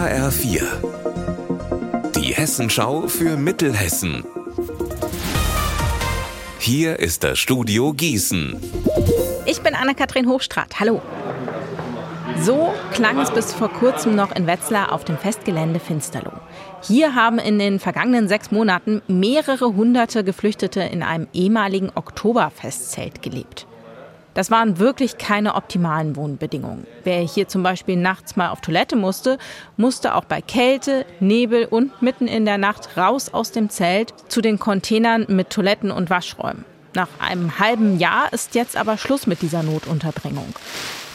HR4. Die Hessenschau für Mittelhessen. Hier ist das Studio Gießen. Ich bin Anne-Kathrin Hochstrat. Hallo. So klang es bis vor kurzem noch in Wetzlar auf dem Festgelände Finsterloh. Hier haben in den vergangenen sechs Monaten mehrere hunderte Geflüchtete in einem ehemaligen Oktoberfestzelt gelebt. Das waren wirklich keine optimalen Wohnbedingungen. Wer hier zum Beispiel nachts mal auf Toilette musste, musste auch bei Kälte, Nebel und mitten in der Nacht raus aus dem Zelt zu den Containern mit Toiletten und Waschräumen. Nach einem halben Jahr ist jetzt aber Schluss mit dieser Notunterbringung.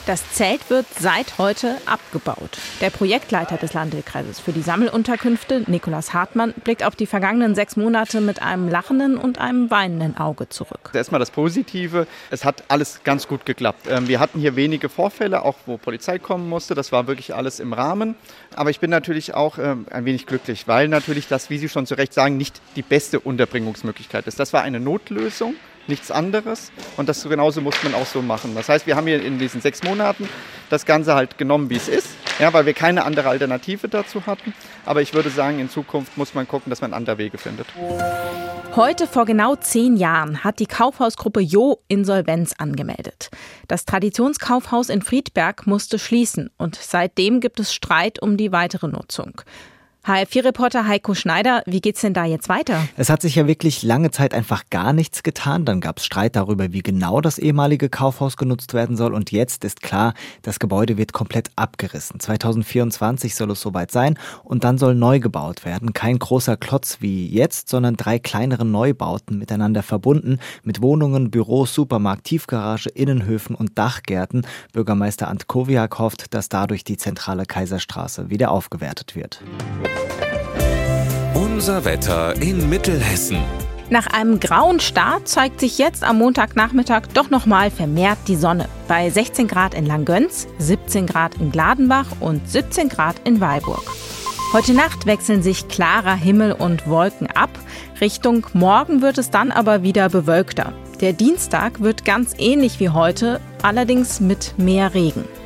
Das Zelt wird seit heute abgebaut. Der Projektleiter des Landkreises für die Sammelunterkünfte, Nikolaus Hartmann, blickt auf die vergangenen sechs Monate mit einem lachenden und einem weinenden Auge zurück. Erstmal das Positive. Es hat alles ganz gut geklappt. Ähm, wir hatten hier wenige Vorfälle, auch wo Polizei kommen musste. Das war wirklich alles im Rahmen. Aber ich bin natürlich auch ähm, ein wenig glücklich, weil natürlich das, wie Sie schon zu Recht sagen, nicht die beste Unterbringungsmöglichkeit ist. Das war eine Notlösung nichts anderes. Und das genauso muss man auch so machen. Das heißt, wir haben hier in diesen sechs Monaten das Ganze halt genommen, wie es ist, ja, weil wir keine andere Alternative dazu hatten. Aber ich würde sagen, in Zukunft muss man gucken, dass man andere Wege findet. Heute vor genau zehn Jahren hat die Kaufhausgruppe Jo Insolvenz angemeldet. Das Traditionskaufhaus in Friedberg musste schließen und seitdem gibt es Streit um die weitere Nutzung. HR4-Reporter Heiko Schneider, wie geht's denn da jetzt weiter? Es hat sich ja wirklich lange Zeit einfach gar nichts getan. Dann gab es Streit darüber, wie genau das ehemalige Kaufhaus genutzt werden soll. Und jetzt ist klar, das Gebäude wird komplett abgerissen. 2024 soll es soweit sein und dann soll neu gebaut werden. Kein großer Klotz wie jetzt, sondern drei kleinere Neubauten miteinander verbunden mit Wohnungen, Büros, Supermarkt, Tiefgarage, Innenhöfen und Dachgärten. Bürgermeister Antkowiak hofft, dass dadurch die zentrale Kaiserstraße wieder aufgewertet wird. Unser Wetter in Mittelhessen. Nach einem grauen Start zeigt sich jetzt am Montagnachmittag doch nochmal vermehrt die Sonne. Bei 16 Grad in Langgöns, 17 Grad in Gladenbach und 17 Grad in Weilburg. Heute Nacht wechseln sich klarer Himmel und Wolken ab. Richtung Morgen wird es dann aber wieder bewölkter. Der Dienstag wird ganz ähnlich wie heute, allerdings mit mehr Regen.